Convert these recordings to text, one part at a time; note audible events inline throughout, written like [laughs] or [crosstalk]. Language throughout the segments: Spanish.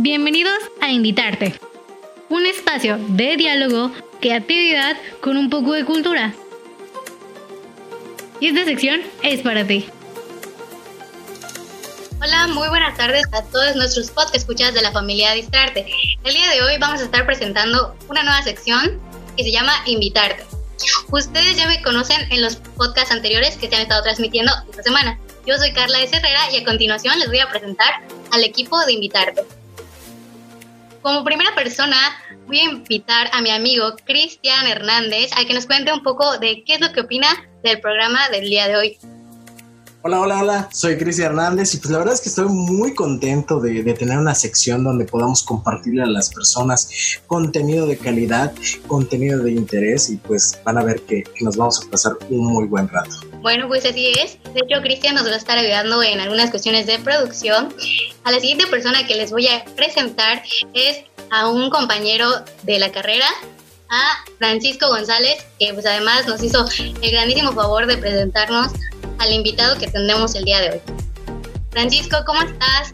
Bienvenidos a Invitarte, un espacio de diálogo, creatividad con un poco de cultura. Y esta sección es para ti. Hola, muy buenas tardes a todos nuestros podcast escuchas de la familia Distrarte. El día de hoy vamos a estar presentando una nueva sección que se llama Invitarte. Ustedes ya me conocen en los podcasts anteriores que se han estado transmitiendo esta semana. Yo soy Carla S. Herrera y a continuación les voy a presentar al equipo de Invitarte. Como primera persona, voy a invitar a mi amigo Cristian Hernández a que nos cuente un poco de qué es lo que opina del programa del día de hoy. Hola, hola, hola, soy Cristian Hernández y pues la verdad es que estoy muy contento de, tener una sección donde podamos compartirle a las personas contenido de calidad, contenido de interés y pues van a ver que, que nos vamos a pasar un muy buen rato. Bueno, pues así es. De hecho, Cristian nos va a estar ayudando en algunas cuestiones de producción. A la siguiente persona que les voy a presentar es a un compañero de la carrera, a Francisco González, que pues además nos hizo el grandísimo favor de presentarnos al invitado que tendremos el día de hoy. Francisco, ¿cómo estás?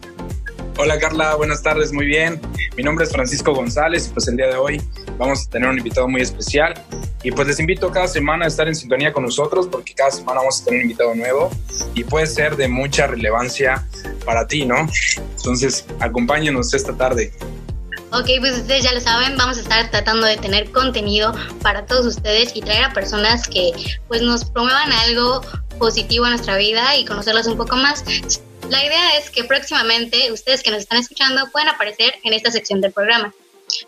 Hola Carla, buenas tardes, muy bien. Mi nombre es Francisco González y pues el día de hoy vamos a tener un invitado muy especial y pues les invito cada semana a estar en sintonía con nosotros porque cada semana vamos a tener un invitado nuevo y puede ser de mucha relevancia para ti, ¿no? Entonces, acompáñenos esta tarde. Ok, pues ustedes ya lo saben, vamos a estar tratando de tener contenido para todos ustedes y traer a personas que pues nos promuevan algo positivo a nuestra vida y conocerlos un poco más. La idea es que próximamente ustedes que nos están escuchando puedan aparecer en esta sección del programa.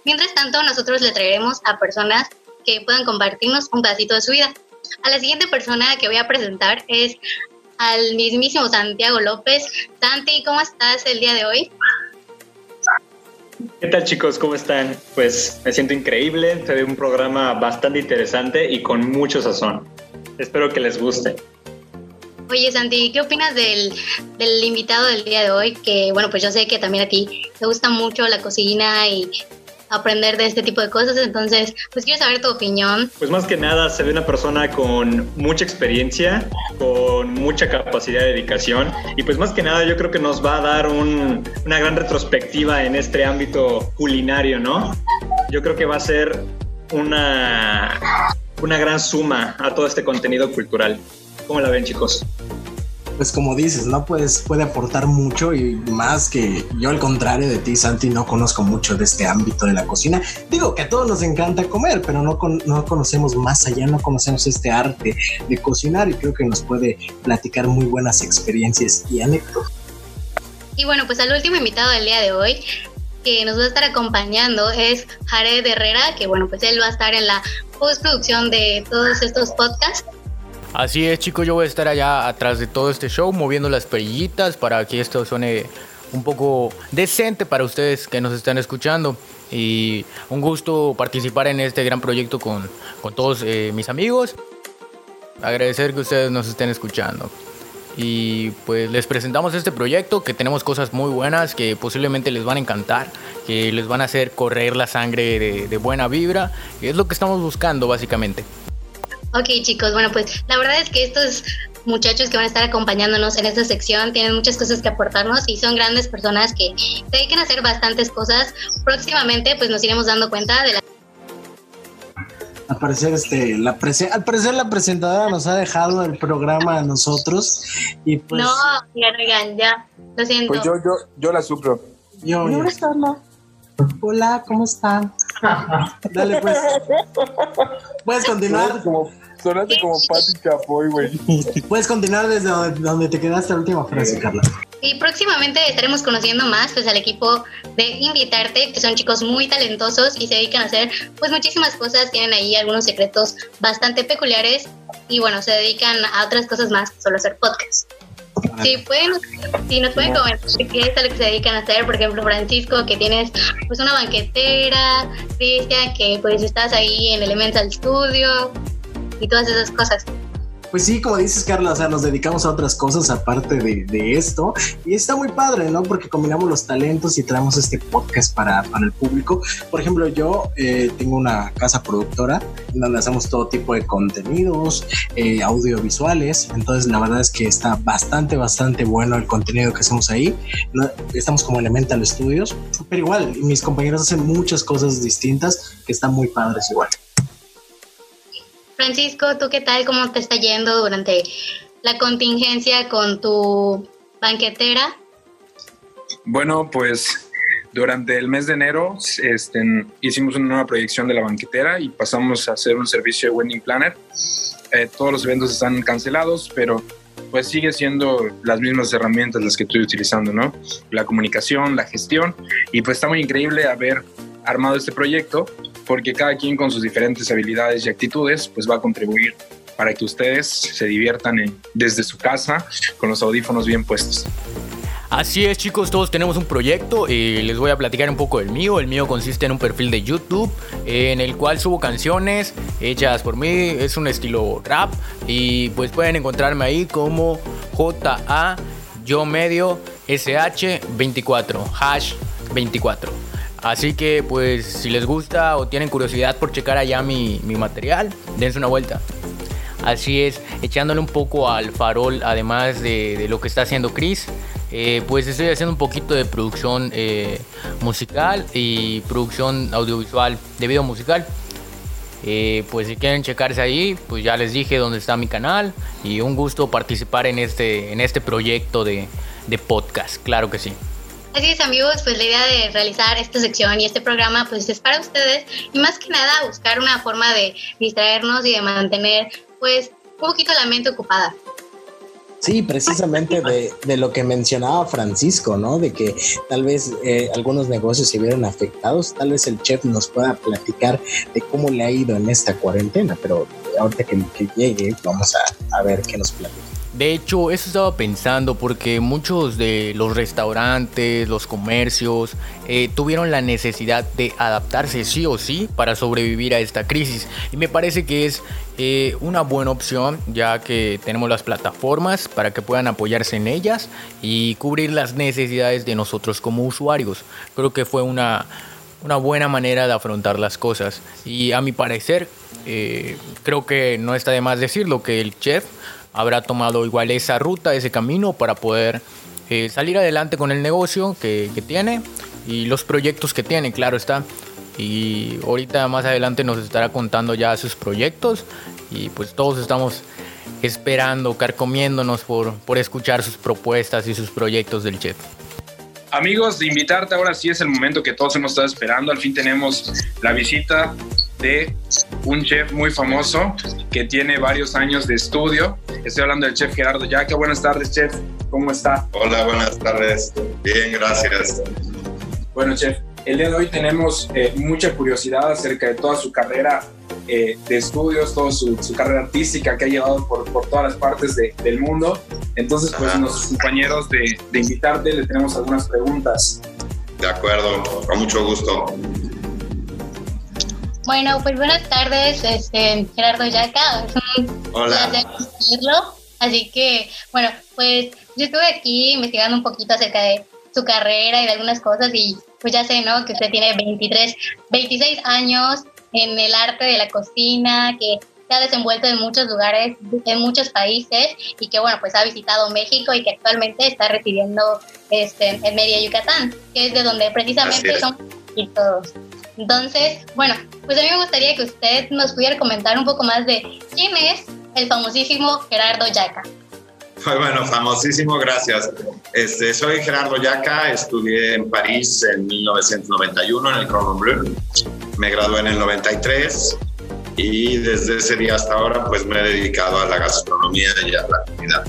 Mientras tanto, nosotros le traeremos a personas que puedan compartirnos un pedacito de su vida. A la siguiente persona que voy a presentar es al mismísimo Santiago López. Santi, ¿cómo estás el día de hoy? ¿Qué tal chicos? ¿Cómo están? Pues me siento increíble, se ve un programa bastante interesante y con mucho sazón. Espero que les guste. Oye, Santi, ¿qué opinas del, del, invitado del día de hoy? Que, bueno, pues yo sé que también a ti te gusta mucho la cocina y aprender de este tipo de cosas, entonces, pues quiero saber tu opinión. Pues más que nada, se ve una persona con mucha experiencia, con mucha capacidad de dedicación y pues más que nada yo creo que nos va a dar un, una gran retrospectiva en este ámbito culinario, ¿no? Yo creo que va a ser una, una gran suma a todo este contenido cultural. ¿Cómo la ven, chicos? Pues como dices, ¿no? Pues puede aportar mucho y más que yo al contrario de ti, Santi, no conozco mucho de este ámbito de la cocina. Digo que a todos nos encanta comer, pero no, no conocemos más allá, no conocemos este arte de cocinar y creo que nos puede platicar muy buenas experiencias y anécdotas. Y bueno, pues al último invitado del día de hoy que nos va a estar acompañando es Jared Herrera, que bueno, pues él va a estar en la postproducción de todos estos podcasts. Así es, chicos, yo voy a estar allá atrás de todo este show moviendo las perillitas para que esto suene un poco decente para ustedes que nos están escuchando. Y un gusto participar en este gran proyecto con, con todos eh, mis amigos. Agradecer que ustedes nos estén escuchando. Y pues les presentamos este proyecto que tenemos cosas muy buenas que posiblemente les van a encantar, que les van a hacer correr la sangre de, buena vibra. Es lo que estamos buscando básicamente. Ok chicos, bueno pues la verdad es que estos muchachos que van a estar acompañándonos en esta sección tienen muchas cosas que aportarnos y son grandes personas que se dedican a hacer bastantes cosas. Próximamente pues nos iremos dando cuenta de la... Al parecer, este, la al parecer la presentadora nos ha dejado el programa a nosotros y pues... No, ya, ya, lo siento. Pues yo, yo, yo la sufro. Yo, yo. Hola, ¿cómo están? [laughs] Dale, pues. Puedes continuar. Como, sonaste como Pati Chapoy, güey. Puedes continuar desde donde te quedaste la última frase, Carla. Y próximamente estaremos conociendo más pues al equipo de Invitarte, que son chicos muy talentosos y se dedican a hacer pues muchísimas cosas, tienen ahí algunos secretos bastante peculiares y bueno, se dedican a otras cosas más que solo hacer podcasts. Sí, pueden, sí, nos pueden comentar qué es a lo que se dedican a hacer, por ejemplo, Francisco, que tienes pues una banquetera, Cristian, que pues estás ahí en Elemental Studio y todas esas cosas. Pues sí, como dices, Carla, o sea, nos dedicamos a otras cosas aparte de, esto. Y está muy padre, ¿no? Porque combinamos los talentos y traemos este podcast para, para el público. Por ejemplo, yo eh, tengo una casa productora donde hacemos todo tipo de contenidos, eh, audiovisuales. Entonces, la verdad es que está bastante, bastante bueno el contenido que hacemos ahí. estamos como Elemental Studios, pero igual, mis compañeros hacen muchas cosas distintas que están muy padres igual. Francisco, ¿tú qué tal? ¿Cómo te está yendo durante la contingencia con tu banquetera? Bueno, pues durante el mes de enero este, hicimos una nueva proyección de la banquetera y pasamos a hacer un servicio de wedding planner. Eh, todos los eventos están cancelados, pero pues sigue siendo las mismas herramientas las que estoy utilizando, ¿no? La comunicación, la gestión y pues está muy increíble haber armado este proyecto porque cada quien con sus diferentes habilidades y actitudes pues va a contribuir para que ustedes se diviertan desde su casa con los audífonos bien puestos. Así es chicos, todos tenemos un proyecto y les voy a platicar un poco del mío. El mío consiste en un perfil de YouTube en el cual subo canciones hechas por mí, es un estilo rap y pues pueden encontrarme ahí como JA yo medio SH 24 hash 24. Así que pues si les gusta o tienen curiosidad por checar allá mi, material, dense una vuelta. Así es, echándole un poco al farol, además de lo que está haciendo Chris. Eh, pues estoy haciendo un poquito de producción eh, musical y producción audiovisual de video musical. Eh, pues si quieren checarse ahí, pues ya les dije dónde está mi canal y un gusto participar en este, en este proyecto de, de podcast, claro que sí. Así es amigos, pues la idea de realizar esta sección y este programa pues es para ustedes y más que nada buscar una forma de distraernos y de mantener pues un poquito la mente ocupada. Sí, precisamente de, lo que mencionaba Francisco, ¿no? De que tal vez eh, algunos negocios se vieron afectados, tal vez el chef nos pueda platicar de cómo le ha ido en esta cuarentena, pero ahorita que, que llegue vamos a, a ver qué nos platica. De hecho, eso estaba pensando porque muchos de los restaurantes, los comercios, eh, tuvieron la necesidad de adaptarse sí o sí para sobrevivir a esta crisis. Y me parece que es eh, una buena opción ya que tenemos las plataformas para que puedan apoyarse en ellas y cubrir las necesidades de nosotros como usuarios. Creo que fue una, una buena manera de afrontar las cosas. Y a mi parecer, eh, creo que no está de más decirlo que el chef habrá tomado igual esa ruta, ese camino para poder eh, salir adelante con el negocio que, tiene y los proyectos que tiene, claro está. Y ahorita más adelante nos estará contando ya sus proyectos y pues todos estamos esperando, carcomiéndonos por, por escuchar sus propuestas y sus proyectos del chef. Amigos, de invitarte ahora sí es el momento que todos hemos estado esperando. Al fin tenemos la visita de un chef muy famoso que tiene varios años de estudio. Estoy hablando del chef Gerardo Yaca. Buenas tardes, chef. ¿Cómo está? Hola, buenas tardes. Bien, gracias. Bueno, chef, el día de hoy tenemos eh, mucha curiosidad acerca de toda su carrera eh, de estudios, toda su, carrera artística que ha llevado por, por todas las partes del mundo. Entonces, pues, nuestros compañeros de, de invitarte le tenemos algunas preguntas. De acuerdo, con mucho gusto. Bueno, pues buenas tardes, este, Gerardo Yaca. Es un Hola. placer Así que, bueno, pues yo estuve aquí investigando un poquito acerca de su carrera y de algunas cosas y pues ya sé, ¿no? Que usted tiene 23, 26 años en el arte de la cocina, que se ha desenvuelto en muchos lugares, en muchos países y que, bueno, pues ha visitado México y que actualmente está residiendo este, en Mérida, Yucatán, que es de donde precisamente son todos. Entonces, bueno, pues a mí me gustaría que usted nos pudiera comentar un poco más de quién es el famosísimo Gerardo Yaca. [laughs] Bueno, famosísimo, gracias. Este, soy Gerardo Yaca, estudié en París en 1991 en el Cordon me gradué en el 93 y desde ese día hasta ahora pues me he dedicado a la gastronomía y a la comida.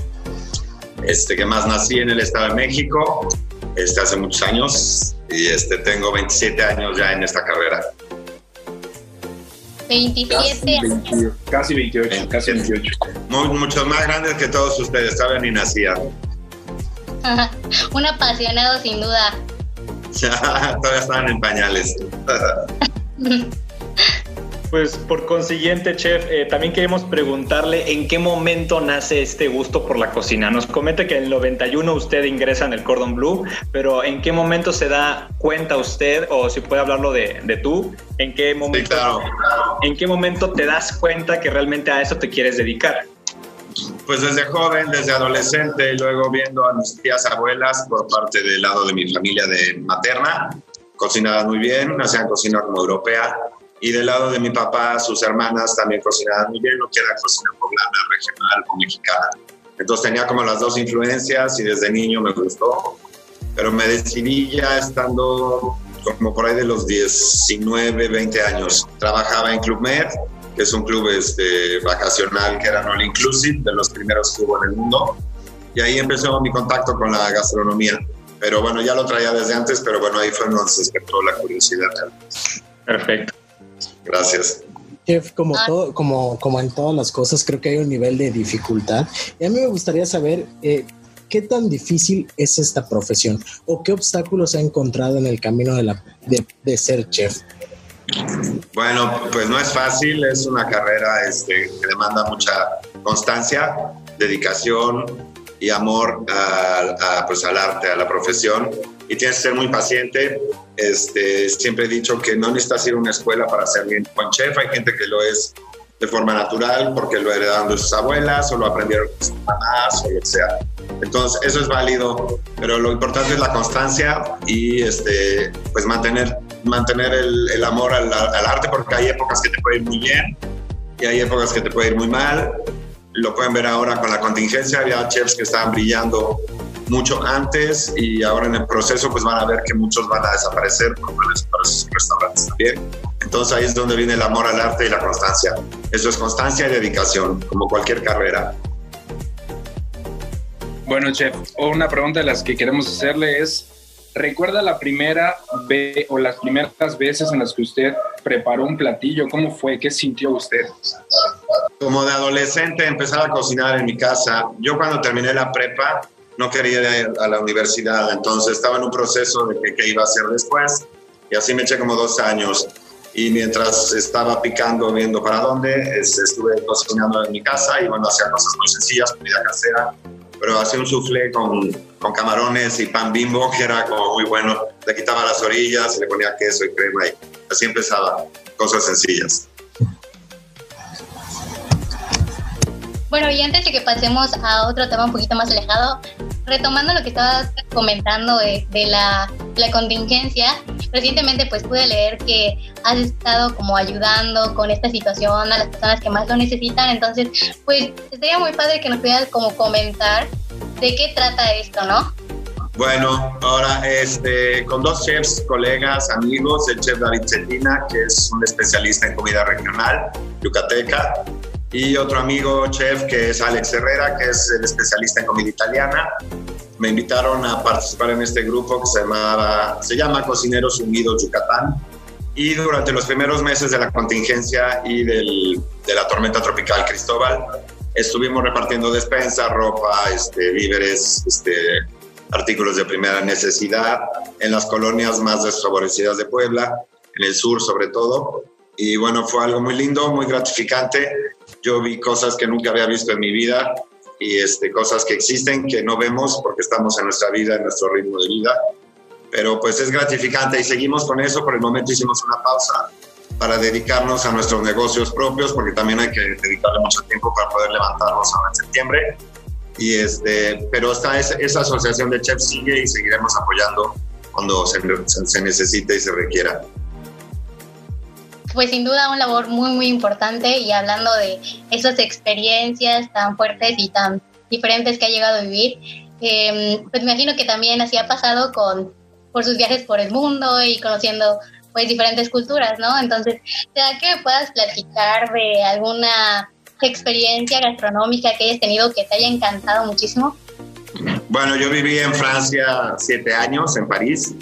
Este, que más nací en el Estado de México, este, hace muchos años, y este, tengo 27 años ya en esta carrera. 27 años. Casi 28, casi 28. muchos más grandes que todos ustedes, saben ni nacía. [laughs] Un apasionado sin duda. [laughs] Todavía estaban en pañales. [laughs] Pues por consiguiente, chef, eh, también queremos preguntarle en qué momento nace este gusto por la cocina. Nos comenta que en el 91 usted ingresa en el Cordon Blue, pero ¿en qué momento se da cuenta usted, o si puede hablarlo de, de tú, en qué momento, en qué momento te das cuenta que realmente a eso te quieres dedicar? Pues desde joven, desde adolescente, y luego viendo a mis tías abuelas por parte del lado de mi familia de materna, cocinaban muy bien, hacían cocina como europea, y del lado de mi papá, sus hermanas también cocinaban muy bien, lo que era cocina poblana, regional o mexicana. Entonces tenía como las dos influencias y desde niño me gustó, pero me decidí ya estando como por ahí de los 19, 20 años. Trabajaba en Club Med, que es un club este, vacacional que era all inclusive, de los primeros que hubo en el mundo. Y ahí empezó mi contacto con la gastronomía. Pero bueno, ya lo traía desde antes, pero bueno, ahí fue donde se despertó la curiosidad. Perfecto. Gracias. Chef, como, ah. todo, como, como en todas las cosas, creo que hay un nivel de dificultad. Y a mí me gustaría saber eh, qué tan difícil es esta profesión o qué obstáculos ha encontrado en el camino de, la, de, ser chef. Bueno, pues no es fácil, es una carrera este, que demanda mucha constancia, dedicación y amor pues, al arte, a la profesión y tienes que ser muy paciente. Este, siempre he dicho que no necesitas ir a una escuela para ser bien buen chef. Hay gente que lo es de forma natural porque lo heredaron de sus abuelas o lo aprendieron de sus mamás o lo que sea. Entonces, eso es válido, pero lo importante es la constancia y este, pues mantener, mantener el, el amor al, al, arte porque hay épocas que te puede ir muy bien y hay épocas que te puede ir muy mal. Lo pueden ver ahora con la contingencia, había chefs que estaban brillando mucho antes y ahora en el proceso pues van a ver que muchos van a desaparecer porque van a desaparecer sus restaurantes también. Entonces ahí es donde viene el amor al arte y la constancia. Eso es constancia y dedicación, como cualquier carrera. Bueno, chef, una pregunta de las que queremos hacerle es, ¿recuerda la primera vez o las primeras veces en las que usted preparó un platillo? ¿Cómo fue? ¿Qué sintió usted? Como de adolescente empezaba a cocinar en mi casa. Yo cuando terminé la prepa no quería ir a la universidad, entonces estaba en un proceso de qué iba a hacer después y así me eché como dos años. Y mientras estaba picando, viendo para dónde, estuve cocinando en mi casa y bueno, hacía cosas muy sencillas, comida casera, pero hacía un soufflé con, con camarones y pan bimbo, que era como muy bueno. Le quitaba las orillas le ponía queso y crema y así empezaba, cosas sencillas. Bueno, y antes de que pasemos a otro tema un poquito más alejado, retomando lo que estabas comentando de, la, la, contingencia, recientemente pues pude leer que has estado como ayudando con esta situación a las personas que más lo necesitan, entonces pues estaría muy padre que nos pudieras como comentar de qué trata esto, ¿no? Bueno, ahora este, con dos chefs, colegas, amigos, el chef David Cetina, que es un especialista en comida regional, yucateca, y otro amigo chef que es Alex Herrera, que es el especialista en comida italiana. Me invitaron a participar en este grupo que se, llamaba, se llama Cocineros Unidos Yucatán. Y durante los primeros meses de la contingencia y del, de la tormenta tropical Cristóbal, estuvimos repartiendo despensa, ropa, este, víveres, este, artículos de primera necesidad en las colonias más desfavorecidas de Puebla, en el sur sobre todo. Y bueno, fue algo muy lindo, muy gratificante yo vi cosas que nunca había visto en mi vida y este, cosas que existen que no vemos porque estamos en nuestra vida, en nuestro ritmo de vida. Pero pues es gratificante y seguimos con eso. Por el momento hicimos una pausa para dedicarnos a nuestros negocios propios porque también hay que dedicarle mucho tiempo para poder levantarnos ahora en septiembre. Y este, pero esta, esa asociación de chefs sigue y seguiremos apoyando cuando se, se necesite y se requiera pues sin duda un labor muy, muy importante y hablando de esas experiencias tan fuertes y tan diferentes que ha llegado a vivir, em, pues me imagino que también así ha pasado con, por sus viajes por el mundo y conociendo pues diferentes culturas, ¿no? Entonces, ¿será que me puedas platicar de alguna experiencia gastronómica que hayas tenido que te haya encantado muchísimo? Bueno, yo viví en Francia siete años, en París.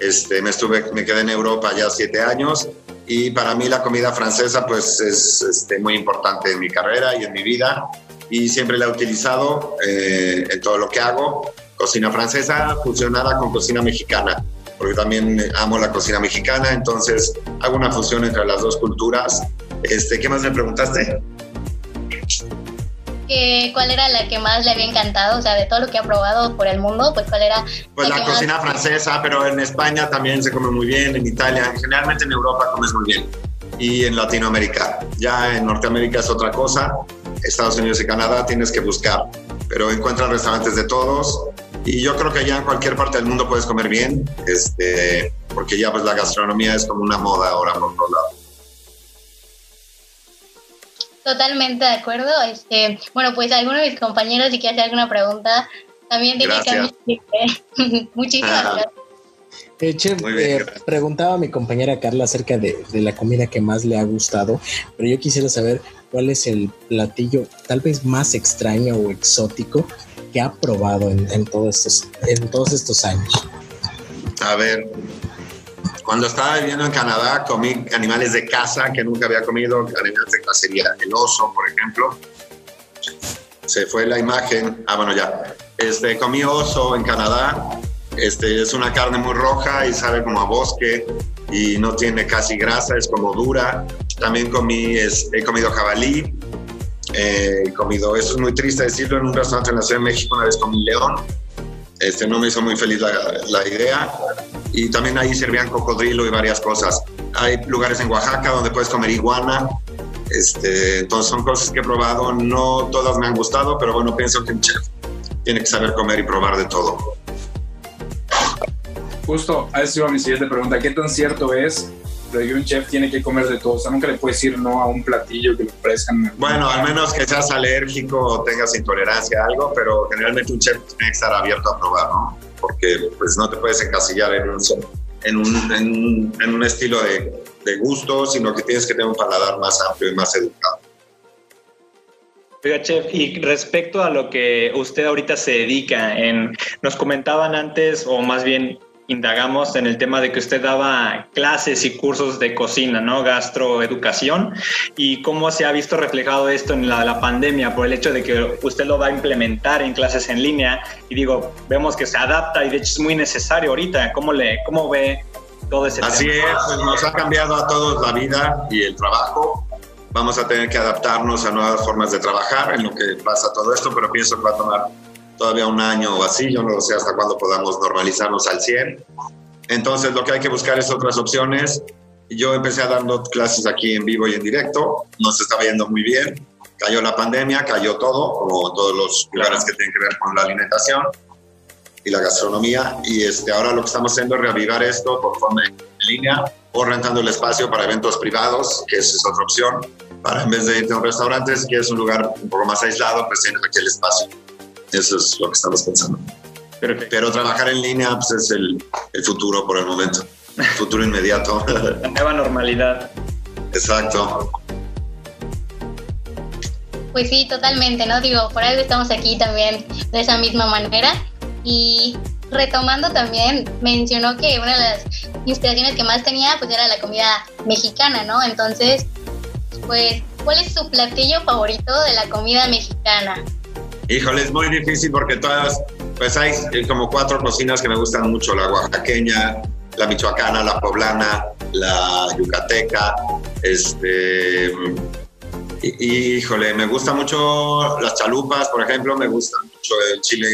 Este, me, estuve, me quedé en Europa ya siete años y para mí la comida francesa pues es este, muy importante en mi carrera y en mi vida y siempre la he utilizado eh, en todo lo que hago. Cocina francesa fusionada con cocina mexicana, porque también amo la cocina mexicana, entonces hago una fusión entre las dos culturas Este, ¿Qué más me preguntaste? ¿Cuál era la que más le había encantado? O sea, de todo lo que ha probado por el mundo, pues ¿cuál era? Pues la, cocina francesa, pero en España también se come muy bien, en Italia, generalmente en Europa comes muy bien y en Latinoamérica. Ya en Norteamérica es otra cosa, Estados Unidos y Canadá tienes que buscar, pero encuentras restaurantes de todos y yo creo que ya en cualquier parte del mundo puedes comer bien, este, porque ya pues la gastronomía es como una moda ahora por todos lados. Totalmente de acuerdo. Este, bueno, pues alguno de mis compañeros, si quiere hacer alguna pregunta, también tiene que [laughs] Muchísimas gracias. Eh, chef, eh, preguntaba a mi compañera Carla acerca de, la comida que más le ha gustado, pero yo quisiera saber cuál es el platillo tal vez más extraño o exótico que ha probado en, en todos, estos, en todos estos años. A ver, cuando estaba viviendo en Canadá, comí animales de casa que nunca había comido, animales de cacería, el oso, por ejemplo. Se fue la imagen. Ah, bueno, ya. Este, comí oso en Canadá. Este, es una carne muy roja y sabe como a bosque y no tiene casi grasa, es como dura. También comí, he comido jabalí. Eh, he comido, eso es muy triste decirlo, en un restaurante en la Ciudad de México una vez comí león. Este, no me hizo muy feliz la, la idea y también ahí servían cocodrilo y varias cosas. Hay lugares en Oaxaca donde puedes comer iguana. Este, entonces son cosas que he probado, no todas me han gustado, pero bueno, pienso que un chef tiene que saber comer y probar de todo. Justo, a eso mi siguiente pregunta. ¿Qué tan cierto es que un chef tiene que comer de todo? O sea, nunca le puedes decir no a un platillo que le ofrezcan. Bueno, al menos que seas alérgico o tengas intolerancia a algo, pero generalmente un chef tiene que estar abierto a probar, ¿no? porque pues no te puedes encasillar en un, en un, en un, estilo de, de, gusto, sino que tienes que tener un paladar más amplio y más educado. Oiga, chef, y respecto a lo que usted ahorita se dedica, en, nos comentaban antes, o más bien indagamos en el tema de que usted daba clases y cursos de cocina, ¿no? Gastroeducación y cómo se ha visto reflejado esto en la, pandemia por el hecho de que usted lo va a implementar en clases en línea y digo, vemos que se adapta y de hecho es muy necesario ahorita. ¿Cómo, le, cómo ve todo ese Así es, pues nos ha cambiado a todos la vida y el trabajo. Vamos a tener que adaptarnos a nuevas formas de trabajar en lo que pasa todo esto, pero pienso que va a tomar todavía un año o así, yo no sé hasta cuándo podamos normalizarnos al 100. Entonces lo que hay que buscar es otras opciones. Yo empecé a dando clases aquí en vivo y en directo, nos estaba yendo muy bien, cayó la pandemia, cayó todo, como todos los lugares que tienen que ver con la alimentación y la gastronomía, y este, ahora lo que estamos haciendo es reavivar esto por forma en línea o rentando el espacio para eventos privados, que esa es otra opción, para en vez de irte a un restaurante, si quieres un lugar un poco más aislado, pues tienes aquí el espacio. Eso es lo que estamos pensando. Pero trabajar en línea pues, es el, el futuro por el momento, el [laughs] futuro inmediato. La nueva normalidad. Exacto. Pues sí, totalmente, ¿no? Digo, por algo estamos aquí también de esa misma manera. Y retomando también, mencionó que una de las inspiraciones que más tenía pues era la comida mexicana, ¿no? Entonces, pues, ¿cuál es su platillo favorito de la comida mexicana? Híjole, es muy difícil porque todas, pues hay eh, como cuatro cocinas que me gustan mucho, la oaxaqueña, la michoacana, la poblana, la yucateca, este... híjole, me gusta mucho las chalupas, por ejemplo, me gusta mucho el chile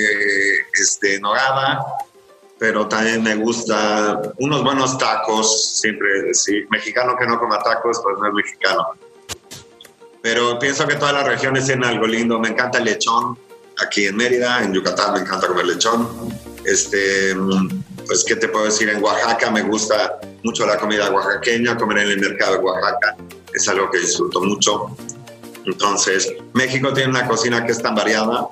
este, nogada, pero también me gusta unos buenos tacos, siempre, sí, mexicano que no coma tacos, pues no es mexicano. Pero pienso que todas las regiones tienen algo lindo, me encanta el lechón, aquí en Mérida, en Yucatán me encanta comer lechón. Este, pues, ¿qué te puedo decir? En Oaxaca me gusta mucho la comida oaxaqueña, comer en el mercado de Oaxaca es algo que disfruto mucho. Entonces, México tiene una cocina que es tan variada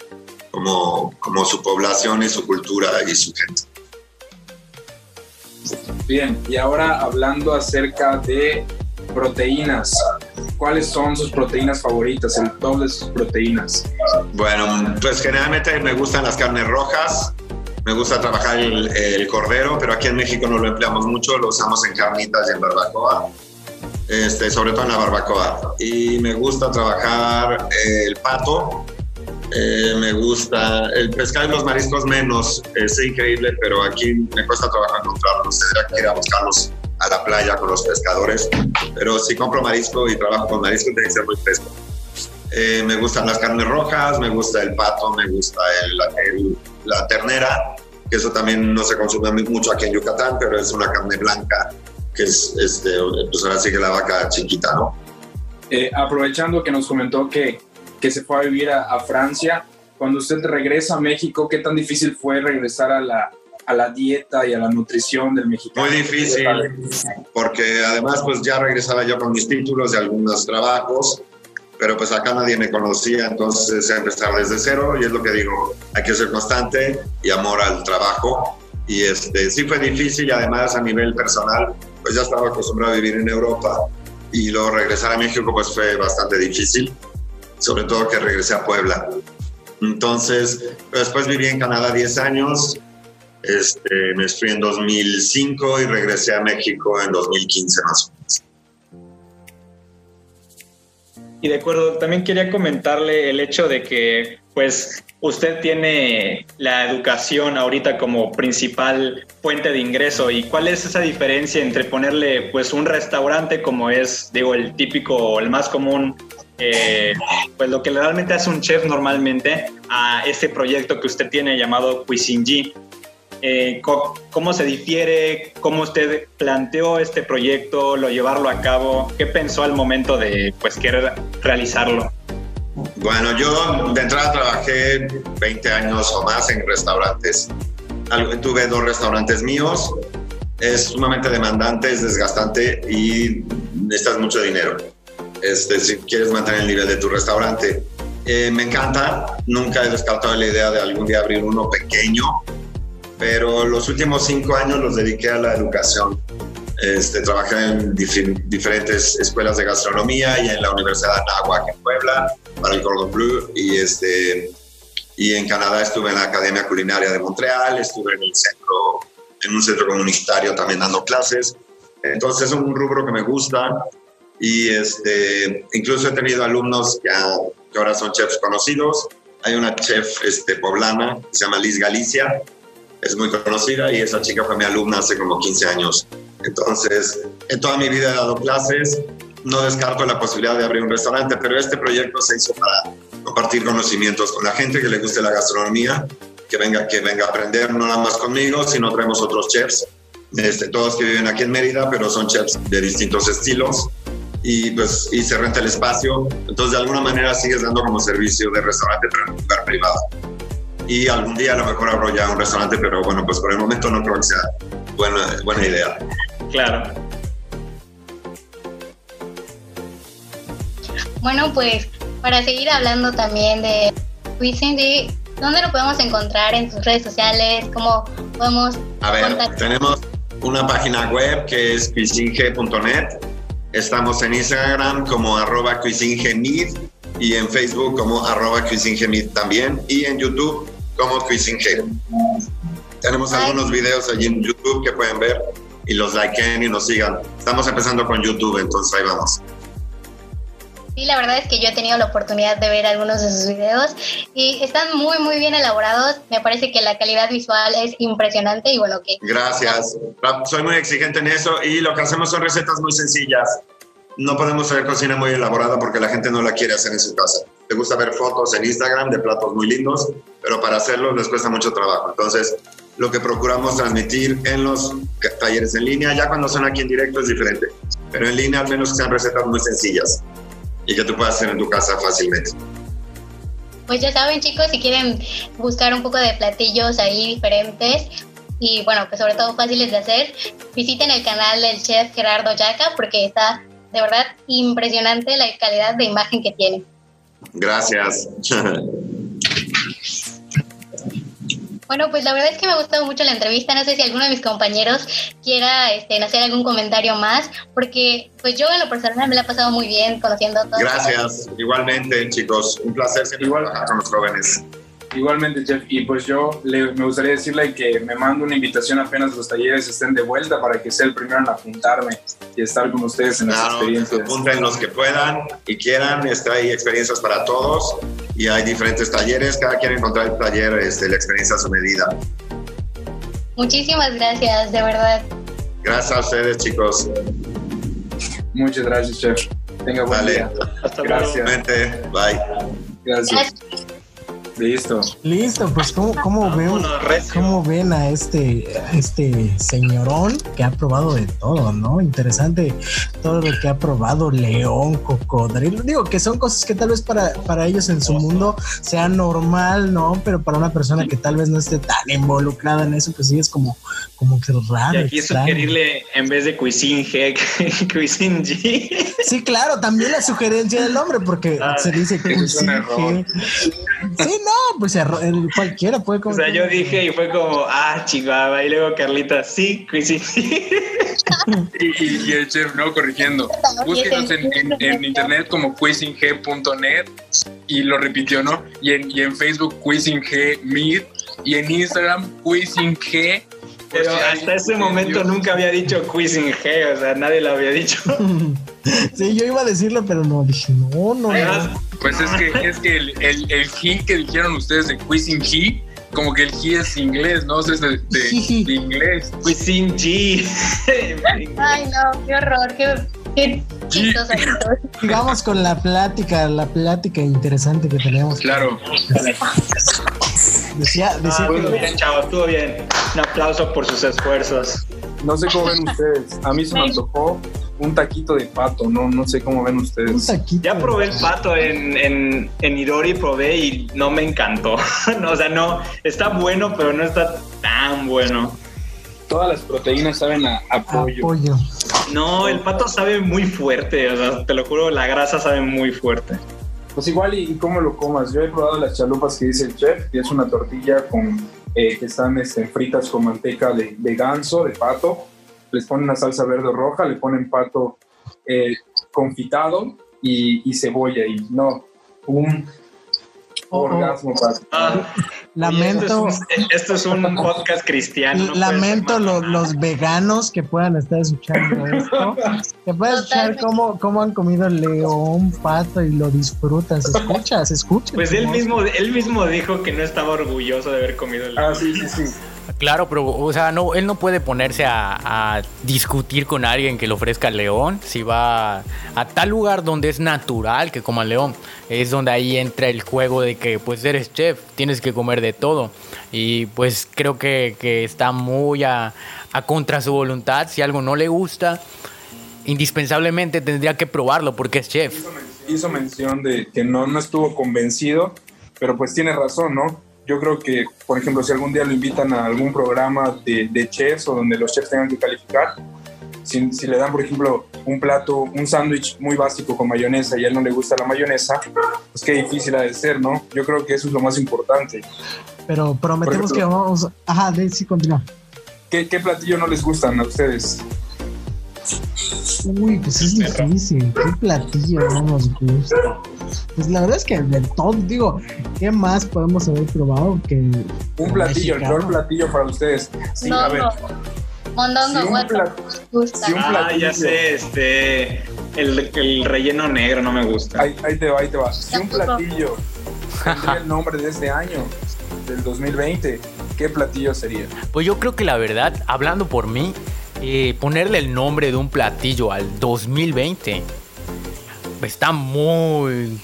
como, como su población y su cultura y su gente. Bien, y ahora hablando acerca de proteínas. ¿Cuáles son sus proteínas favoritas? El top de sus proteínas. Bueno, pues generalmente me gustan las carnes rojas. Me gusta trabajar el, cordero, pero aquí en México no lo empleamos mucho, lo usamos en carnitas y en barbacoa. Este, sobre todo en la barbacoa. Y me gusta trabajar el pato, eh, me gusta el pescado y los mariscos menos, es increíble, pero aquí me cuesta trabajar encontrarlos, tendría que ir a buscarlos a la playa con los pescadores, pero si compro marisco y trabajo con marisco, tiene que ser muy fresco. Eh, me gustan las carnes rojas, me gusta el pato, me gusta el, la ternera, que eso también no se consume mucho aquí en Yucatán, pero es una carne blanca, que es, este, pues ahora sí que la vaca chiquita, ¿no? Eh, aprovechando que nos comentó que, que se fue a vivir a, a Francia, cuando usted regresa a México, ¿qué tan difícil fue regresar a la, a la dieta y a la nutrición del mexicano? Muy difícil, porque además pues ya regresaba yo con mis títulos de algunos trabajos, pero pues acá nadie me conocía, entonces empezar desde cero y es lo que digo, hay que ser constante y amor al trabajo. Y este, sí fue difícil y además a nivel personal, pues ya estaba acostumbrado a vivir en Europa y luego regresar a México pues fue bastante difícil, sobre todo que regresé a Puebla. Entonces, después viví en Canadá 10 años, este, me fui en 2005 y regresé a México en 2015 más o menos. Y de acuerdo, también quería comentarle el hecho de que, pues, usted tiene la educación ahorita como principal fuente de ingreso. ¿Y cuál es esa diferencia entre ponerle, pues, un restaurante como es, digo, el típico, el más común, eh, pues lo que realmente hace un chef normalmente, a este proyecto que usted tiene llamado Cuisine G? Eh, cómo se difiere, cómo usted planteó este proyecto, lo llevarlo a cabo, qué pensó al momento de pues querer realizarlo. Bueno, yo de entrada trabajé 20 años o más en restaurantes. Tuve dos restaurantes míos. Es sumamente demandante, es desgastante y necesitas mucho dinero. Este, si quieres mantener el nivel de tu restaurante. Eh, me encanta, nunca he descartado la idea de algún día abrir uno pequeño, pero los últimos cinco años los dediqué a la educación. Este, trabajé en diferentes escuelas de gastronomía y en la Universidad de Anáhuac en Puebla para el Cordon Bleu y, este, y en Canadá estuve en la Academia Culinaria de Montreal, estuve en el centro, en un centro comunitario también dando clases. Entonces es un rubro que me gusta y este, incluso he tenido alumnos que, que ahora son chefs conocidos. Hay una chef este, poblana que se llama Liz Galicia, es muy conocida y esa chica fue mi alumna hace como 15 años. Entonces, en toda mi vida he dado clases, no descarto la posibilidad de abrir un restaurante, pero este proyecto se hizo para compartir conocimientos con la gente que le guste la gastronomía, que venga, que venga a aprender no nada más conmigo, sino traemos otros chefs, este, todos que viven aquí en Mérida, pero son chefs de distintos estilos y pues y se renta el espacio, entonces de alguna manera sigues dando como servicio de restaurante para un lugar privado y algún día a lo mejor abro ya un restaurante, pero bueno, pues por el momento no creo que sea buena, buena idea. Claro. Bueno, pues para seguir hablando también de Cuisine, ¿dónde lo podemos encontrar en tus redes sociales? ¿Cómo podemos A ver, tenemos una página web que es cuisinge.net. Estamos en Instagram como arroba cuisingemid y en Facebook como arroba cuisingemid también y en YouTube como Cuisine Tenemos algunos videos allí en YouTube que pueden ver y los likeen y nos sigan. Estamos empezando con YouTube, entonces ahí vamos. Sí, la verdad es que yo he tenido la oportunidad de ver algunos de sus videos y están muy, muy bien elaborados. Me parece que la calidad visual es impresionante y bueno, que... Gracias. Soy muy exigente en eso y lo que hacemos son recetas muy sencillas. No podemos hacer cocina muy elaborada porque la gente no la quiere hacer en su casa. Te gusta ver fotos en Instagram de platos muy lindos, pero para hacerlos les cuesta mucho trabajo. Entonces, lo que procuramos transmitir en los talleres en línea, ya cuando son aquí en directo es diferente, pero en línea al menos que sean recetas muy sencillas y que tú puedas hacer en tu casa fácilmente. Pues ya saben chicos, si quieren buscar un poco de platillos ahí diferentes, y bueno, pues sobre todo fáciles de hacer, visiten el canal del chef Gerardo Yaca porque está de verdad impresionante la calidad de imagen que tiene. Gracias. Bueno, pues la verdad es que me ha gustado mucho la entrevista. No sé si alguno de mis compañeros quiera este, hacer algún comentario más, porque pues yo en lo personal me la he pasado muy bien conociendo a todos. Gracias, igualmente chicos. Un placer ser igual con los jóvenes. Igualmente, Jeff. Y pues yo le, me gustaría decirle que me mando una invitación apenas los talleres estén de vuelta para que sea el primero en apuntarme y estar con ustedes en las experiencias. Apunten los que puedan y quieran. Está, hay experiencias para todos y hay diferentes talleres. Cada quien encontrar el taller, este, la experiencia a su medida. Muchísimas gracias, de verdad. Gracias a ustedes, chicos. Muchas gracias, chef. Tenga buen Vale. día. Hasta luego. Gracias. Bye. Gracias. Listo. Listo, pues ¿cómo, cómo ven? ¿Cómo ven a este, a este señorón que ha probado de todo, no? Interesante todo lo que ha probado, león, cocodrilo. Digo que son cosas que tal vez para, para ellos en su mundo sea normal, ¿no? Pero para una persona que tal vez no esté tan involucrada en eso, pues sí es como, como que raro. Y aquí extraño. sugerirle en vez de Cuisine G, [laughs] Cuisine G. Sí, claro, también la sugerencia del hombre, porque Ah, se dice que es un error. Sí, no, pues erro- el- cualquiera puede O cometer. sea, yo dije y fue como, ah, chihuahua. Y luego Carlita, sí, Cuisine G. Y, y- y el chef, ¿no? Corrigiendo. Búsquenos en, en- en internet como quizing.net y lo repitió, ¿no? Y en, y en Facebook Quizing G Meet y en Instagram Quizing G. Pero hasta ese momento nunca había dicho Cuisine G, o sea, nadie lo había dicho. [laughs] Sí, yo iba a decirlo, pero no, dije, no, no, Además, no. Pues es que, es que el, el, el he que dijeron ustedes de Quizing He, como que el he es inglés, ¿no? O sea, es de, de- de inglés. Cuisine G. Ay, no, qué horror, qué, qué chistoso. Sigamos con la plática, la plática interesante que teníamos. Claro. Decía, decía Ah, que- estuvo bien, chavos, estuvo bien. Un aplauso por sus esfuerzos. No sé cómo ven ustedes. A mí se me antojó un taquito de pato, no, no sé cómo ven un ustedes. taquito. Ya probé el pato en, en, en Idori, probé y no me encantó. [laughs] No, o sea, no, está bueno, pero no está tan bueno. Todas las proteínas saben a, a pollo. Apoyo. No, el pato sabe muy fuerte, o sea, te lo juro, la grasa sabe muy fuerte. Pues igual y, y cómo lo comas. Yo he probado las chalupas que dice el chef, que es una tortilla con eh, que están este, fritas con manteca de, de ganso, de pato. Les ponen una salsa verde o roja, le ponen pato eh, confitado y, y cebolla. Y no, un Oh, oh. orgasmo pato. Ah, Lamento, Esto es un, esto es un podcast cristiano. no lamento los veganos que puedan estar escuchando esto. [laughs] Que puedan escuchar cómo, cómo han comido león, pato y lo disfrutan. Se escucha, se escucha. Pues él mismo, él mismo dijo que no estaba orgulloso de haber comido el Ah, sí, sí, sí. Claro, pero, o sea, no, él no puede ponerse a, discutir con alguien que le ofrezca león. Si va a tal lugar donde es natural que coma león, es donde ahí entra el juego de que, pues, eres chef, tienes que comer de todo. Y pues creo que, está muy a, contra su voluntad. Si algo no le gusta, indispensablemente tendría que probarlo porque es chef. hizo, men- hizo mención de que no, no estuvo convencido, pero pues tiene razón, ¿no? Yo creo que, por ejemplo, si algún día lo invitan a algún programa de, de chefs o donde los chefs tengan que calificar, si, si le dan, por ejemplo, un plato, un sándwich muy básico con mayonesa y a él no le gusta la mayonesa, pues qué difícil ha de ser, ¿no? Yo creo que eso es lo más importante. Pero prometemos que vamos. Ajá, de, sí, continúa. ¿Qué, ¿Qué platillo no les gustan a ustedes? Uy, pues es difícil. ¿Qué platillo no nos gusta? Pues la verdad es que de todo, digo, ¿qué más podemos haber probado que Un platillo, el peor platillo para ustedes. Sí, a ver, Mondongo, si un, bueno, plat- nos gusta. si un Ah, platillo- ya sé, este. El, el relleno negro no me gusta. Ahí, ahí te va, ahí te va. Si un platillo [laughs] tendría el nombre de este año, del 2020, ¿qué platillo sería? Pues yo creo que la verdad, hablando por mí, eh, ponerle el nombre de un platillo al 2020 está muy,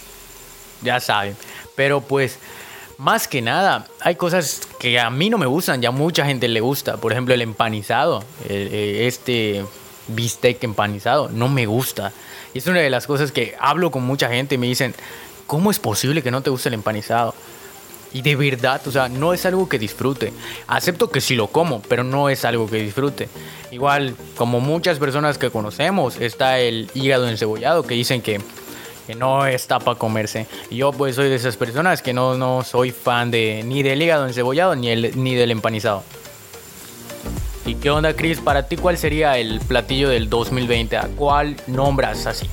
ya saben. Pero pues, más que nada, hay cosas que a mí no me gustan, ya mucha gente le gusta. Por ejemplo, el empanizado, el- eh, este bistec empanizado, no me gusta. Y es una de las cosas que hablo con mucha gente y me dicen, ¿cómo es posible que no te guste el empanizado? Y de verdad, o sea, no es algo que disfrute. Acepto que sí lo como, pero no es algo que disfrute. Igual, como muchas personas que conocemos, está el hígado encebollado que dicen que, que no está para comerse. Yo pues soy de esas personas que no, no soy fan de ni del hígado encebollado ni, el, ni del empanizado. ¿Y qué onda, Chris? Para ti, ¿cuál sería el platillo del 2020? ¿A cuál nombras así?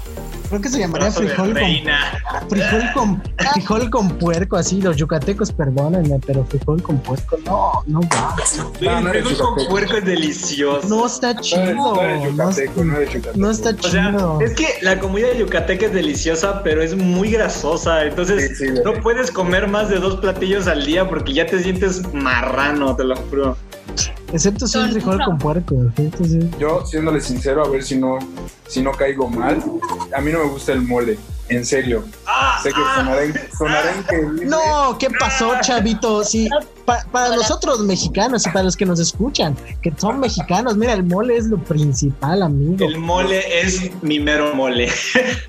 Creo que se llamaría frijol con, frijol con frijol con puerco, así los yucatecos, perdónenme, pero frijol con puerco, no, no va. No, frijol con puerco es delicioso. No está chido. no yucateco, no no está O sea, chido. es que la comida de Yucateca es deliciosa, pero es muy grasosa. Entonces, Sí, sí, de no puedes comer más de dos platillos al día porque ya te sientes marrano, te lo juro. Excepto si es Con- frijol con puerco. si- Yo, siéndole sincero, a ver si no, si no caigo mal, a mí no me gusta el mole, en serio. sé que sonaré, sonaré increíble. No, ¿qué pasó, chavito? Sí, pa- para nosotros mexicanos y para los que nos escuchan, que son mexicanos, mira, el mole es lo principal, amigo. El mole es mi mero mole.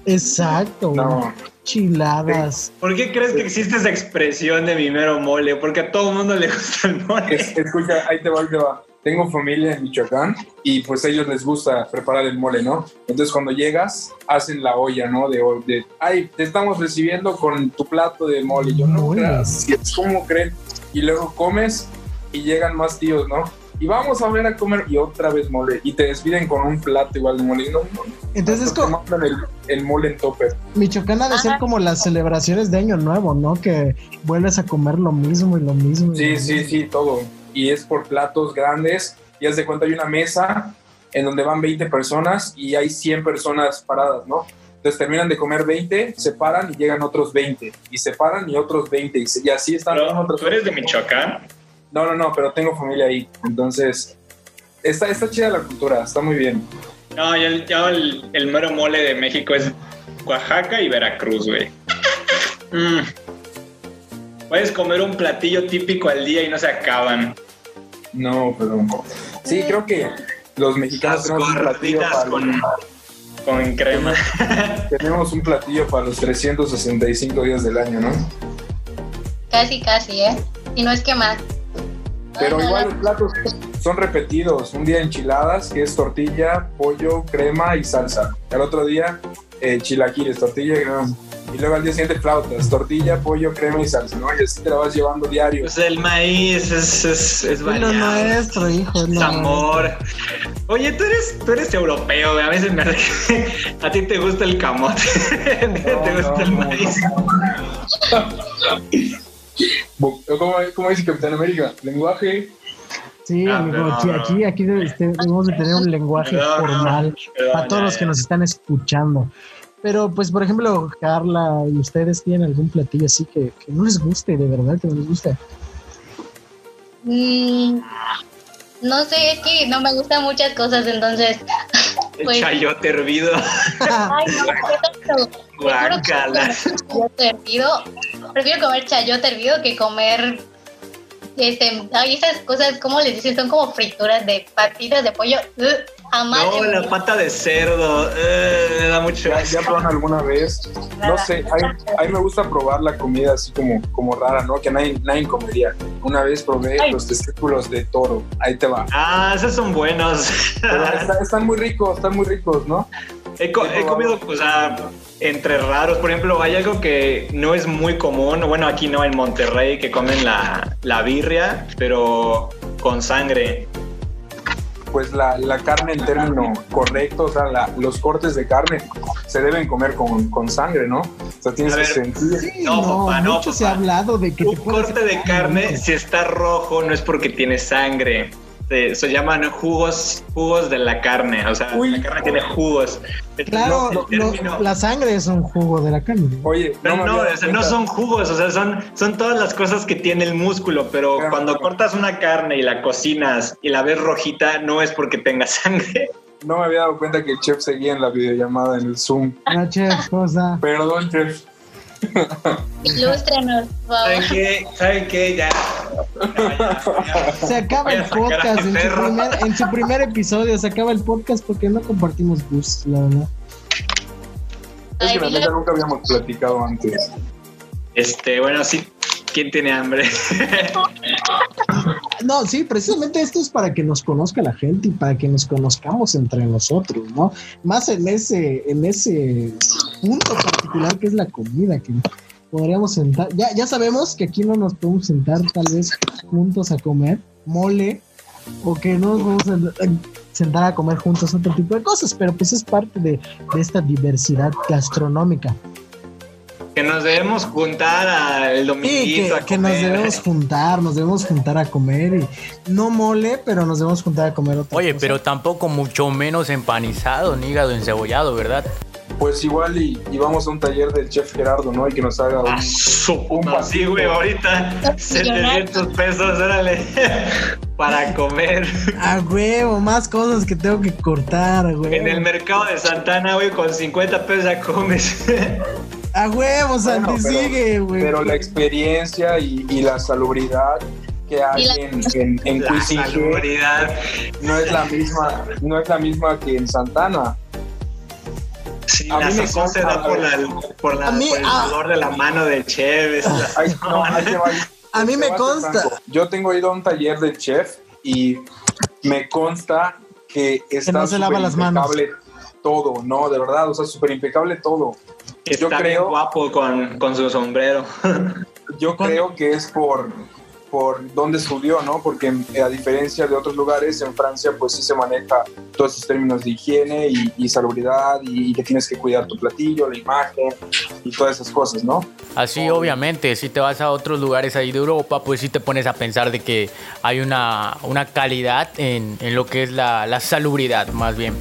Exacto, No, chiladas. ¿Por qué crees que existe esa expresión de mi mero mole? Porque a todo el mundo le gusta el mole. es- escucha, ahí te va, ahí te va. Tengo familia en Michoacán y pues a ellos les gusta preparar el mole, ¿no? Entonces cuando llegas, hacen la olla, ¿no? De, de ay, te estamos recibiendo con tu plato de mole. Yo no, Mole. gracias, ¿cómo creen? Y luego comes y llegan más tíos, ¿no? Y vamos a ver a comer y otra vez mole. Y te despiden con un plato igual de mole. Y no, no, Entonces, te como, el, el mole en topper. Michoacán ha de ser como las celebraciones de Año Nuevo, ¿no? Que vuelves a comer lo mismo y lo mismo. y Sí, lo sí, mismo. sí, todo. Y es por platos grandes. Y haz de cuenta, hay una mesa en donde van 20 personas y hay 100 personas paradas, ¿no? Entonces terminan de comer 20, se paran y llegan otros 20. Y se paran y otros 20. Y, se- y así están Pero, otros. ¿Tú eres de Michoacán? No, no, no, pero tengo familia ahí. Entonces, está, está chida la cultura, está muy bien. No, yo, el- yo el, el mero mole de México es Oaxaca y Veracruz, güey. [laughs] Mm. Puedes comer un platillo típico al día y no se acaban. No, pero. Sí, creo que los mexicanos Las tenemos un platillo para con, con crema. [laughs] [laughs] tenemos un platillo para los 365 días del año, ¿no? Casi, casi, ¿eh? Y no es que más. Pero igual no, los platos son repetidos. Un día enchiladas, que es tortilla, pollo, crema y salsa. El otro día eh, chilaquiles, tortilla y crema. Y luego al día siguiente flautas, tortilla, pollo, crema y salsa, ¿no? Y así te la vas llevando diario. Pues el maíz es, es, es variado. nuestro, hijo. es Es lo amor. Oye, tú eres, tú eres europeo, güey. A veces me a ti te gusta el camote. [laughs] te No, gusta no, el no. maíz. ¿Cómo, cómo dice Capitán América? Lenguaje. Sí, Ah, amigo, no, aquí, no. aquí, este, debemos de tener un lenguaje no. formal para todos los que nos están escuchando. Pero, pues, por ejemplo, Carla y ustedes tienen algún platillo así que, que no les guste, de verdad, que no les guste. Mm, no sé, es que no me gustan muchas cosas, entonces. Pues- chayote hervido. Ay, no, Guácala. chayote hervido. Prefiero comer chayote hervido que comer. Este, ay, esas cosas, ¿cómo les dicen? Son como frituras de patitas de pollo. Ugh, jamás. No, la pata de cerdo. eh, me da mucho ¿Ya, ya probaron alguna vez? No sé, a mí, a mí me gusta probar la comida así como, como rara, ¿no? Que nadie, nadie comería. Una vez probé Ay. los testículos de toro. Ahí te va. Ah, esos son buenos. Pero está- están muy ricos, están muy ricos, ¿no? He, co- he comido, o sea, entre raros. Por ejemplo, hay algo que no es muy común. Bueno, aquí no, en Monterrey, que comen la, la birria, pero con sangre. Pues la, la carne en término correcto, o sea, la- los cortes de carne se deben comer con, con sangre, ¿no? O sea, tienes que ver. sentir. Sí, No, no, papá, no, mucho se ha hablado de que Un corte de carne, si está rojo, no es porque tiene sangre. Se, se llaman jugos, jugos de la carne. O sea, Uy. la carne tiene jugos. Claro, No, el lo- término- la sangre es un jugo de la carne. Oye, Pero no, había o sea, no son jugos, o sea, son, son todas las cosas que tiene el músculo, pero Claro, cuando claro. cortas una carne y la cocinas y la ves rojita, no es porque tenga [laughs] sangre. No me había dado cuenta que el chef seguía en la videollamada en el Zoom. No, chef, cosa. Perdón, chef. Ilústrenos, por favor. ¿Saben qué? ¿Saben qué? Ya. Ya, ya, ya. Se acaba el podcast en su, primer, en su primer episodio. Se acaba el podcast porque no compartimos gustos, la verdad. Es que la neta nunca habíamos platicado antes. Este, bueno, sí. ¿Quién tiene hambre? No, sí, precisamente esto es para que nos conozca la gente y para que nos conozcamos entre nosotros, ¿no? Más en ese, en ese punto particular que es la comida, que podríamos sentar. Ya, ya sabemos que aquí no nos podemos sentar tal vez juntos a comer mole o que no nos a sentar a comer juntos otro tipo de cosas, pero pues es parte de esta diversidad gastronómica. Que nos debemos juntar al Sí, dominguito que, nos debemos juntar, nos debemos juntar a comer y no mole, pero nos debemos juntar a comer otra Oye, cosa. pero tampoco mucho menos empanizado, ni hígado encebollado, ¿verdad? Pues igual y, y vamos a un taller del chef Gerardo, ¿no? Y que nos haga un... Ah, su Un puta, sí, güey, ahorita Millonario. 700 pesos, órale. [laughs] para comer. A huevo, más cosas que tengo que cortar, güey. En el mercado de Santana, güey, con 50 pesos ya comes. [laughs] A huevo, Santi, Bueno, pero- sigue, güey. Pero la experiencia y, y la salubridad que hay en, en, en La Cuisingue salubridad. no es la misma, no es la misma que en Santana. Sí, A la mí me sazón se da consta, por, la, por, la, A mí, por el ah. de la mano del chef. Ay, no, ahí te va. A mí me consta. franco. Yo tengo ido a un taller del chef y me consta que está no se lava súper las manos. impecable todo, no, de verdad, o sea, súper impecable todo. Está Yo bien creo- guapo con, con su sombrero. [laughs] Yo creo que es por, por dónde estudió, ¿no? Porque a diferencia de otros lugares, en Francia pues sí se maneja todos esos términos de higiene y, y salubridad y, y que tienes que cuidar tu platillo, la imagen y todas esas cosas, ¿no? Así, obviamente, si te vas a otros lugares ahí de Europa, pues sí te pones a pensar de que hay una, una calidad en, en lo que es la, la salubridad, más bien.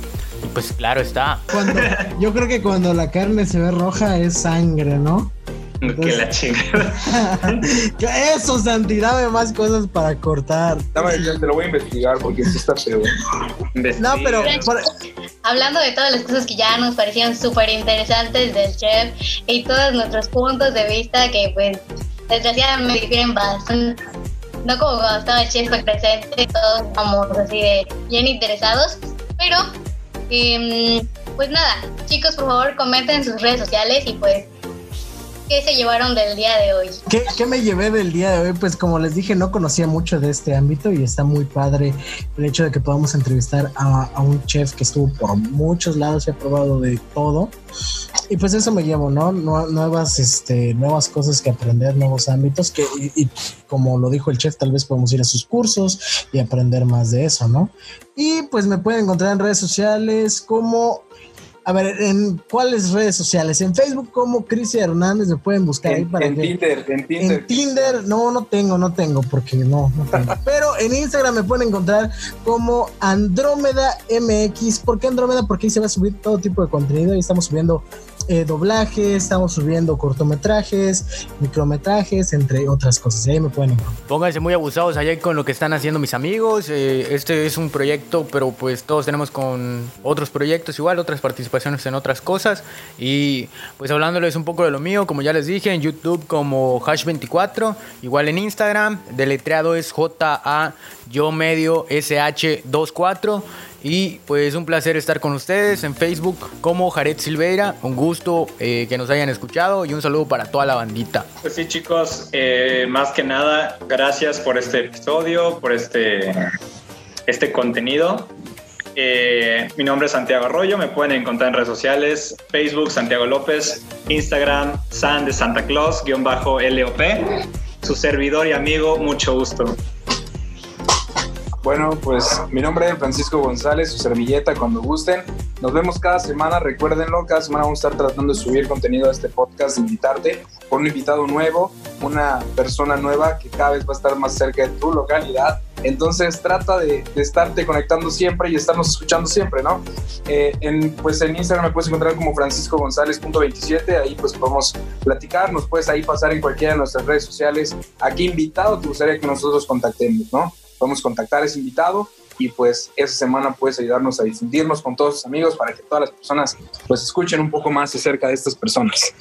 Pues claro está. Cuando, yo creo que cuando la carne se ve roja es sangre, ¿no? que la chingada. [laughs] Eso, Santi, dame más cosas para cortar. Dame, ya te lo voy a investigar porque sí está feo. No, pero por- Hablando de todas las cosas que ya nos parecieron súper interesantes del chef y todos nuestros puntos de vista que pues desgraciadamente difieren bastante. No como cuando estaba el chef presente, todos vamos así de bien interesados. Pero, em, pues nada, chicos, por favor comenten en sus redes sociales y pues, ¿qué se llevaron del día de hoy? ¿Qué, me llevé del día de hoy? Pues como les dije, no conocía mucho de este ámbito y está muy padre el hecho de que podamos entrevistar a, un chef que estuvo por muchos lados y ha probado de todo. Y pues eso me llevo, ¿no? Nue- Nuevas, este, nuevas cosas que aprender, nuevos ámbitos que, y como lo dijo el chef, tal vez podemos ir a sus cursos y aprender más de eso, ¿no? Y pues me pueden encontrar en redes sociales como a ver, ¿en cuáles redes sociales? En Facebook como Cristi Hernández me pueden buscar ahí En, para en que... Tinder, en Tinder. En Tinder, no, no tengo, no tengo, porque no, no tengo. [laughs] Pero en Instagram me pueden encontrar como Andrómeda MX. ¿Por qué Andrómeda? Porque ahí se va a subir todo tipo de contenido. Ahí estamos subiendo eh, doblajes, estamos subiendo cortometrajes, micrometrajes, entre otras cosas. Ahí me pueden encontrar. Pónganse muy abusados allá con lo que están haciendo mis amigos. Eh, este es un proyecto, pero pues todos tenemos con otros proyectos igual, otras participaciones en otras cosas. Y pues hablándoles un poco de lo mío, como ya les dije, en YouTube como Hash24, igual en Instagram, deletreado es J-A, yo medio SH24. Y pues un placer estar con ustedes en Facebook como Jared Silveira. Un gusto eh, que nos hayan escuchado y un saludo para toda la bandita. Pues sí, chicos, eh, más que nada, gracias por este episodio, por este, este contenido. Eh, mi nombre es Santiago Arroyo, me pueden encontrar en redes sociales, Facebook Santiago López, Instagram San de Santa Claus, guion bajo LOP, su servidor y amigo, mucho gusto. Bueno, pues mi nombre es Francisco González, su servilleta cuando gusten. Nos vemos cada semana, recuérdenlo, cada semana vamos a estar tratando de subir contenido a este podcast, invitarte por un invitado nuevo, una persona nueva que cada vez va a estar más cerca de tu localidad. Entonces trata de, de estarte conectando siempre y estarnos escuchando siempre, ¿no? Eh, en, pues en Instagram me puedes encontrar como Francisco González.27, ahí pues podemos platicar, nos puedes ahí pasar en cualquiera de nuestras redes sociales a qué invitado te gustaría que nosotros contactemos, ¿no? Podemos contactar a ese invitado y pues esa semana puedes ayudarnos a difundirnos con todos tus amigos para que todas las personas pues escuchen un poco más acerca de estas personas.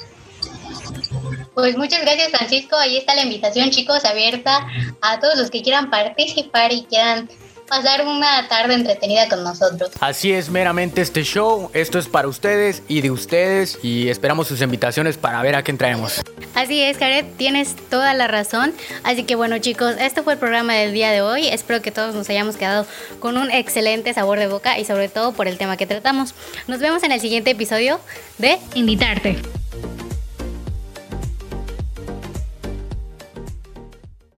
Pues muchas gracias Francisco, ahí está la invitación chicos abierta a todos los que quieran participar y quieran pasar una tarde entretenida con nosotros. Así es meramente este show. Esto es para ustedes y de ustedes. Y esperamos sus invitaciones para ver a qué traemos. Así es, Jared, tienes toda la razón. Así que bueno, chicos, este fue el programa del día de hoy. Espero que todos nos hayamos quedado con un excelente sabor de boca y sobre todo por el tema que tratamos. Nos vemos en el siguiente episodio de Invitarte.